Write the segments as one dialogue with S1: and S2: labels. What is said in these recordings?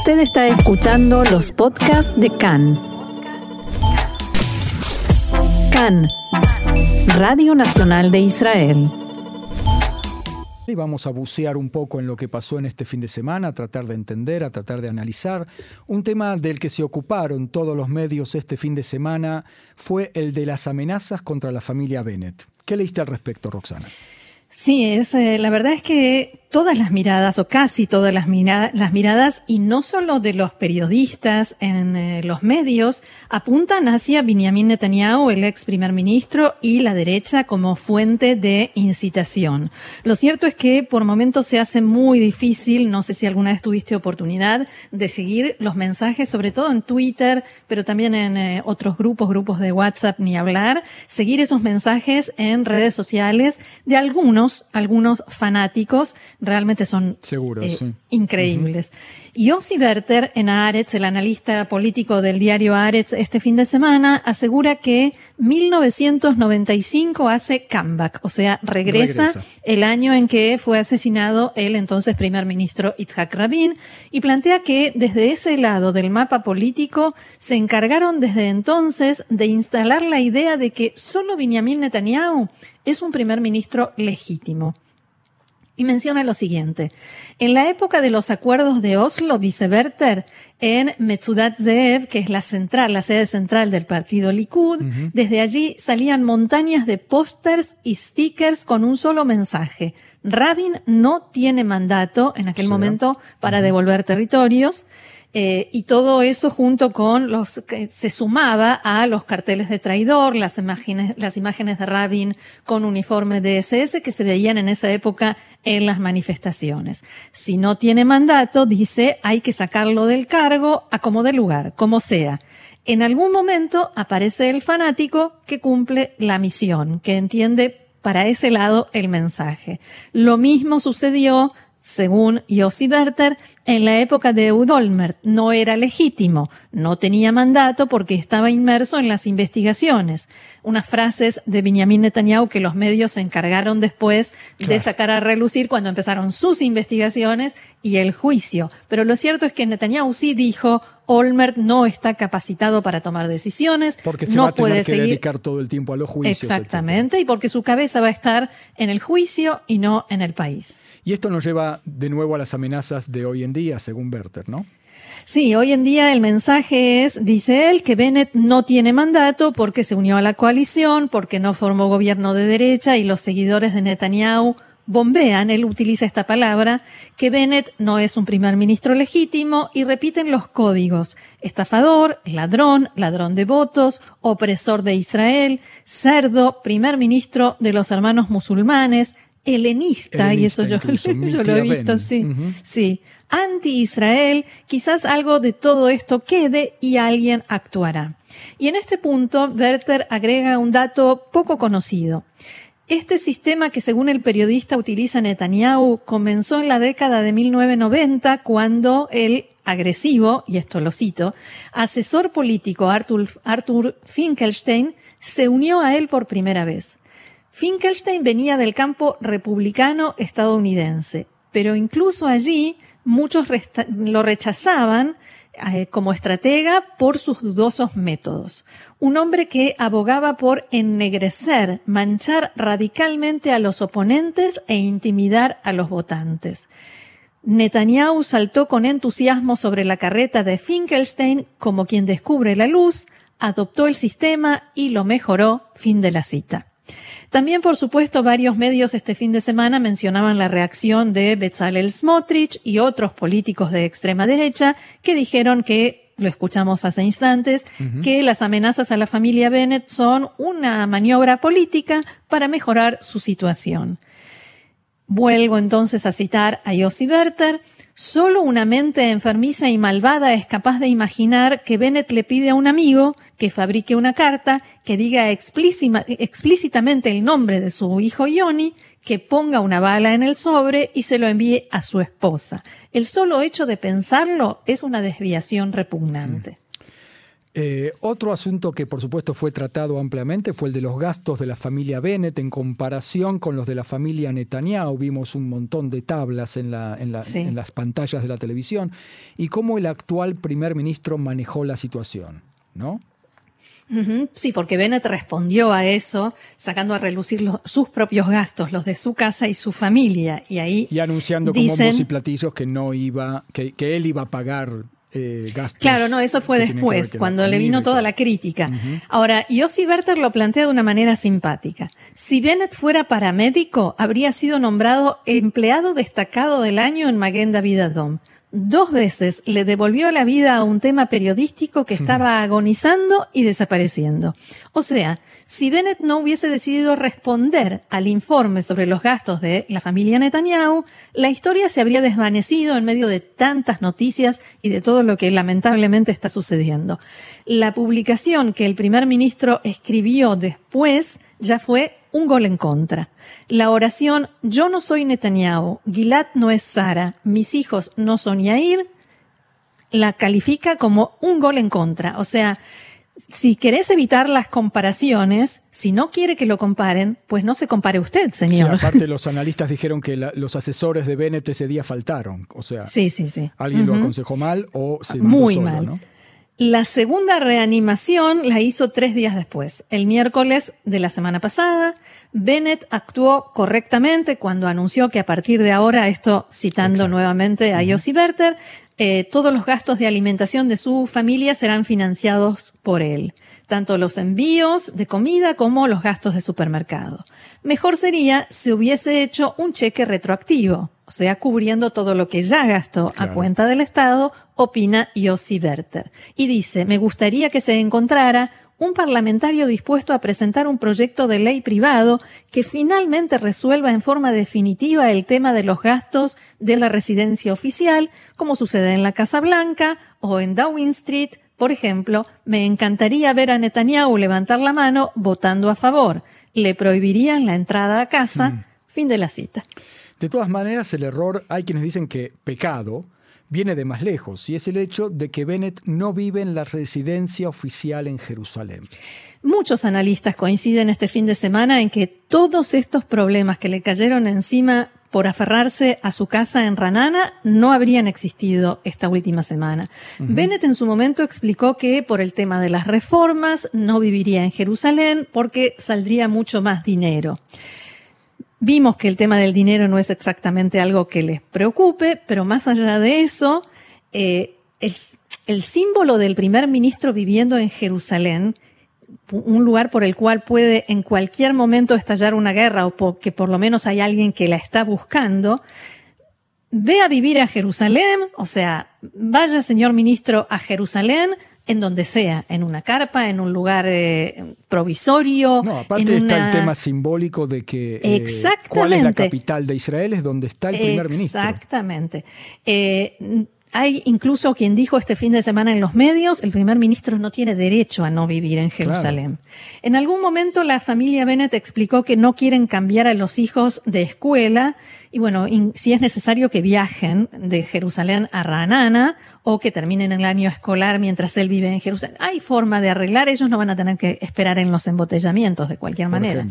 S1: Usted está escuchando los podcasts de CAN. CAN, Radio Nacional de Israel.
S2: Y vamos a bucear un poco en lo que pasó en este fin de semana, a tratar de entender, a tratar de analizar. Un tema del que se ocuparon todos los medios este fin de semana fue el de las amenazas contra la familia Bennett. ¿Qué leíste al respecto, Roxana?
S3: Sí, es, eh, la verdad es que todas las miradas, o casi todas las, las miradas, y no solo de los periodistas en eh, los medios, apuntan hacia Benjamin Netanyahu, el ex primer ministro, y la derecha como fuente de incitación. Lo cierto es que por momentos se hace muy difícil, no sé si alguna vez tuviste oportunidad de seguir los mensajes, sobre todo en Twitter, pero también en eh, otros grupos, grupos de WhatsApp, ni hablar, seguir esos mensajes en redes sociales de algunos, algunos fanáticos realmente son eh, increíbles. Y Yossi Werther en Aretz, el analista político del diario Aretz este fin de semana, asegura que 1995 hace comeback, o sea, regresa, el año en que fue asesinado el entonces primer ministro Itzhak Rabin y plantea que desde ese lado del mapa político se encargaron desde entonces de instalar la idea de que solo Benjamin Netanyahu es un primer ministro legítimo y menciona lo siguiente. En la época de los acuerdos de Oslo, dice Werther, en Metzudat Zeev, que es la central, la sede central del partido Likud, desde allí salían montañas de pósters y stickers con un solo mensaje. Rabin no tiene mandato en aquel momento para devolver territorios. Eh, y todo eso junto con los que se sumaba a los carteles de traidor, las imágenes, las imágenes de Rabin con uniforme de SS que se veían en esa época en las manifestaciones. Si no tiene mandato, dice, hay que sacarlo del cargo a como de lugar, como sea. En algún momento aparece el fanático que cumple la misión, que entiende para ese lado el mensaje. Lo mismo sucedió según Yossi Werther, en la época de Eudolmert no era legítimo, no tenía mandato porque estaba inmerso en las investigaciones. Unas frases de Benjamin Netanyahu que los medios se encargaron después de sacar a relucir cuando empezaron sus investigaciones y el juicio. Pero lo cierto es que Netanyahu sí dijo, Olmert no está capacitado para tomar decisiones,
S2: porque se
S3: no
S2: va a tener
S3: puede
S2: que
S3: seguir
S2: dedicar todo el tiempo a los juicios.
S3: Exactamente, y porque su cabeza va a estar en el juicio y no en el país.
S2: Y esto nos lleva de nuevo a las amenazas de hoy en día, según Werther, ¿no?
S3: Sí, hoy en día el mensaje es, dice él, que Bennett no tiene mandato porque se unió a la coalición, porque no formó gobierno de derecha y los seguidores de Netanyahu bombean, él utiliza esta palabra, que Bennett no es un primer ministro legítimo y repiten los códigos. Estafador, ladrón, ladrón de votos, opresor de Israel, cerdo, primer ministro de los hermanos musulmanes, helenista, y eso yo, yo, lo he visto, sí, sí. Anti-Israel, quizás algo de todo esto quede y alguien actuará. Y en este punto, Werther agrega un dato poco conocido. Este sistema que según el periodista utiliza Netanyahu comenzó en la década de 1990 cuando el agresivo, y esto lo cito, asesor político Arthur, Arthur Finkelstein se unió a él por primera vez. Finkelstein venía del campo republicano estadounidense, pero incluso allí muchos lo rechazaban eh, como estratega por sus dudosos métodos. Un hombre que abogaba por ennegrecer, manchar radicalmente a los oponentes e intimidar a los votantes. Netanyahu saltó con entusiasmo sobre la carreta de Finkelstein como quien descubre la luz, adoptó el sistema y lo mejoró. Fin de la cita. También, por supuesto, varios medios este fin de semana mencionaban la reacción de Bezalel Smotrich y otros políticos de extrema derecha que dijeron que lo escuchamos hace instantes, que las amenazas a la familia Bennett son una maniobra política para mejorar su situación. Vuelvo entonces a citar a Yossi Werther, Solo una mente enfermiza y malvada es capaz de imaginar que Bennett le pide a un amigo que fabrique una carta que diga explícitamente el nombre de su hijo Yoni, que ponga una bala en el sobre y se lo envíe a su esposa. El solo hecho de pensarlo es una desviación repugnante.
S2: Eh, otro asunto que por supuesto fue tratado ampliamente fue el de los gastos de la familia Bennett en comparación con los de la familia Netanyahu. Vimos un montón de tablas en, en, las pantallas de la televisión y cómo el actual primer ministro manejó la situación, ¿no?
S3: Sí, porque Bennett respondió a eso sacando a relucir sus propios gastos, los de su casa y su familia. Y ahí.
S2: Y anunciando como como y platillos que no iba, que, que él iba a pagar eh, gastos.
S3: Claro, no, eso fue después, cuando le vino toda la crítica. Ahora, Yossi Berter lo plantea de una manera simpática. Si Bennett fuera paramédico, habría sido nombrado empleado destacado del año en Maguen David Adom dos veces le devolvió la vida a un tema periodístico que estaba agonizando y desapareciendo. O sea, si Bennett no hubiese decidido responder al informe sobre los gastos de la familia Netanyahu, la historia se habría desvanecido en medio de tantas noticias y de todo lo que lamentablemente está sucediendo. La publicación que el primer ministro escribió después ya fue un gol en contra. La oración Yo no soy Netanyahu, Gilad no es Sara, mis hijos no son Yair, la califica como un gol en contra. O sea, si querés evitar las comparaciones, si no quiere que lo comparen, pues no se compare usted, señor.
S2: Sí, aparte los analistas dijeron que los asesores de Bennett ese día faltaron. O sea,
S3: sí, sí, sí.
S2: alguien lo aconsejó mal o se mandó
S3: Muy
S2: solo,
S3: mal.
S2: ¿no?
S3: La segunda reanimación la hizo tres días después, el miércoles de la semana pasada. Bennett actuó correctamente cuando anunció que a partir de ahora, esto citando nuevamente a Yossi Berter, eh, todos los gastos de alimentación de su familia serán financiados por él, tanto los envíos de comida como los gastos de supermercado. Mejor sería si hubiese hecho un cheque retroactivo, o sea, cubriendo todo lo que ya gastó a cuenta del Estado, opina Yossi Berter. Y dice, me gustaría que se encontrara un parlamentario dispuesto a presentar un proyecto de ley privado que finalmente resuelva en forma definitiva el tema de los gastos de la residencia oficial, como sucede en la Casa Blanca o en Downing Street, por ejemplo, me encantaría ver a Netanyahu levantar la mano votando a favor. Le prohibirían la entrada a casa. Mm. Fin de la cita.
S2: De todas maneras, el error, hay quienes dicen que pecado, viene de más lejos, y es el hecho de que Bennett no vive en la residencia oficial en Jerusalén.
S3: Muchos analistas coinciden este fin de semana en que todos estos problemas que le cayeron encima por aferrarse a su casa en Ranana no habrían existido esta última semana. Bennett en su momento explicó que por el tema de las reformas no viviría en Jerusalén porque saldría mucho más dinero. Vimos que el tema del dinero no es exactamente algo que les preocupe, pero más allá de eso, eh, el, símbolo del primer ministro viviendo en Jerusalén, un lugar por el cual puede en cualquier momento estallar una guerra o que por lo menos hay alguien que la está buscando, ve a vivir a Jerusalén, o sea, vaya señor ministro a Jerusalén, en donde sea, en una carpa, en un lugar eh, provisorio.
S2: No, aparte está el tema simbólico de que eh, cuál es la capital de Israel es donde está el primer ministro.
S3: Exactamente. Eh, hay incluso quien dijo este fin de semana en los medios, el primer ministro no tiene derecho a no vivir en Jerusalén. En algún momento la familia Bennett explicó que no quieren cambiar a los hijos de escuela y bueno, si es necesario que viajen de Jerusalén a Ranana o que terminen el año escolar mientras él vive en Jerusalén. Hay forma de arreglar, ellos no van a tener que esperar en los embotellamientos de cualquier manera.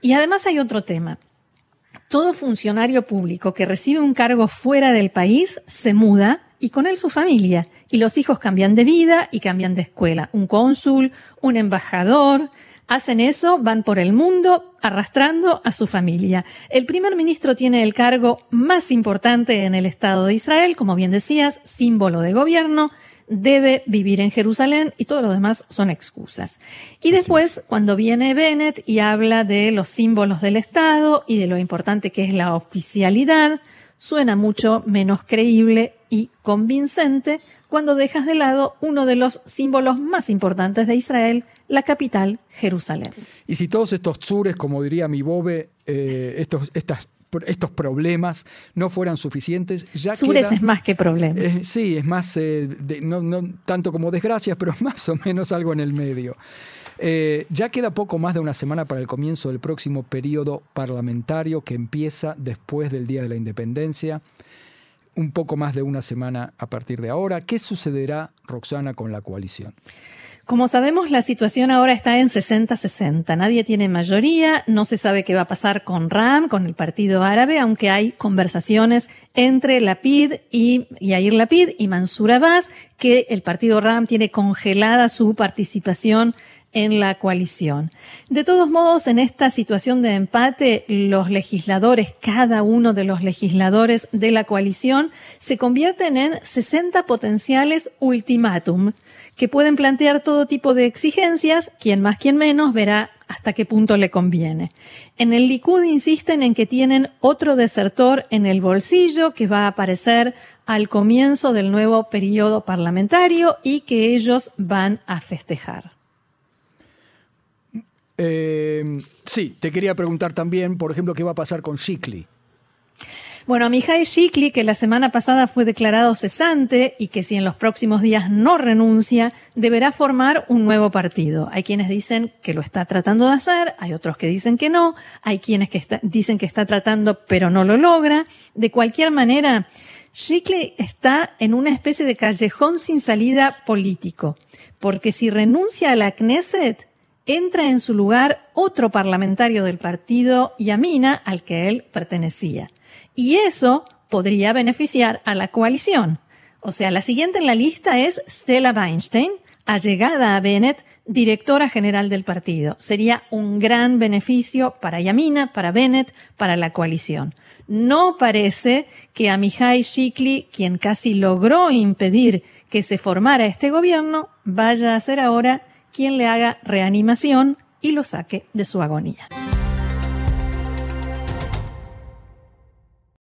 S3: Y además hay otro tema todo funcionario público que recibe un cargo fuera del país se muda y con él su familia. Y los hijos cambian de vida y cambian de escuela. Un cónsul, un embajador, hacen eso, van por el mundo arrastrando a su familia. El primer ministro tiene el cargo más importante en el Estado de Israel, como bien decías, símbolo de gobierno, debe vivir en Jerusalén y todo lo demás son excusas. Y después, cuando viene Bennett y habla de los símbolos del Estado y de lo importante que es la oficialidad, suena mucho menos creíble y convincente cuando dejas de lado uno de los símbolos más importantes de Israel, la capital, Jerusalén.
S2: Y si todos estos tsures, como diría mi Bobe, eh, estos, estas estos problemas no fueran suficientes, ya
S3: Sures es más que problema.
S2: Eh, sí, es más, eh, no, tanto como desgracias, pero más o menos algo en el medio. Eh, ya queda poco más de una semana para el comienzo del próximo periodo parlamentario que empieza después del Día de la Independencia. un poco más de una semana a partir de ahora. ¿Qué sucederá, Roxana, con la coalición?
S3: Como sabemos, la situación ahora está en 60-60. Nadie tiene mayoría, no se sabe qué va a pasar con RAM, con el Partido Árabe, aunque hay conversaciones entre Lapid y Yair Lapid y Mansur Abbas, que el Partido RAM tiene congelada su participación en la coalición. De todos modos, en esta situación de empate, los legisladores, cada uno de los legisladores de la coalición, se convierten en 60 potenciales ultimátum que pueden plantear todo tipo de exigencias, quien más, quien menos, verá hasta qué punto le conviene. En el Likud insisten en que tienen otro desertor en el bolsillo que va a aparecer al comienzo del nuevo periodo parlamentario y que ellos van a festejar.
S2: Eh, sí, te quería preguntar también, por ejemplo, qué va a pasar con Shikli.
S3: Bueno, Mihai Shikli, que la semana pasada fue declarado cesante y que si en los próximos días no renuncia, deberá formar un nuevo partido. Hay quienes dicen que lo está tratando de hacer, hay otros que dicen que no, hay quienes que dicen que está tratando pero no lo logra. De cualquier manera, Shikli está en una especie de callejón sin salida político, porque si renuncia a la Knesset, entra en su lugar otro parlamentario del partido Yamina al que él pertenecía. Y eso podría beneficiar a la coalición. O sea, la siguiente en la lista es Stella Weinstein, allegada a Bennett, directora general del partido. Sería un gran beneficio para Yamina, para Bennett, para la coalición. No parece que a Mihai Shikli, quien casi logró impedir que se formara este gobierno, vaya a ser ahora quien le haga reanimación y lo saque de su agonía.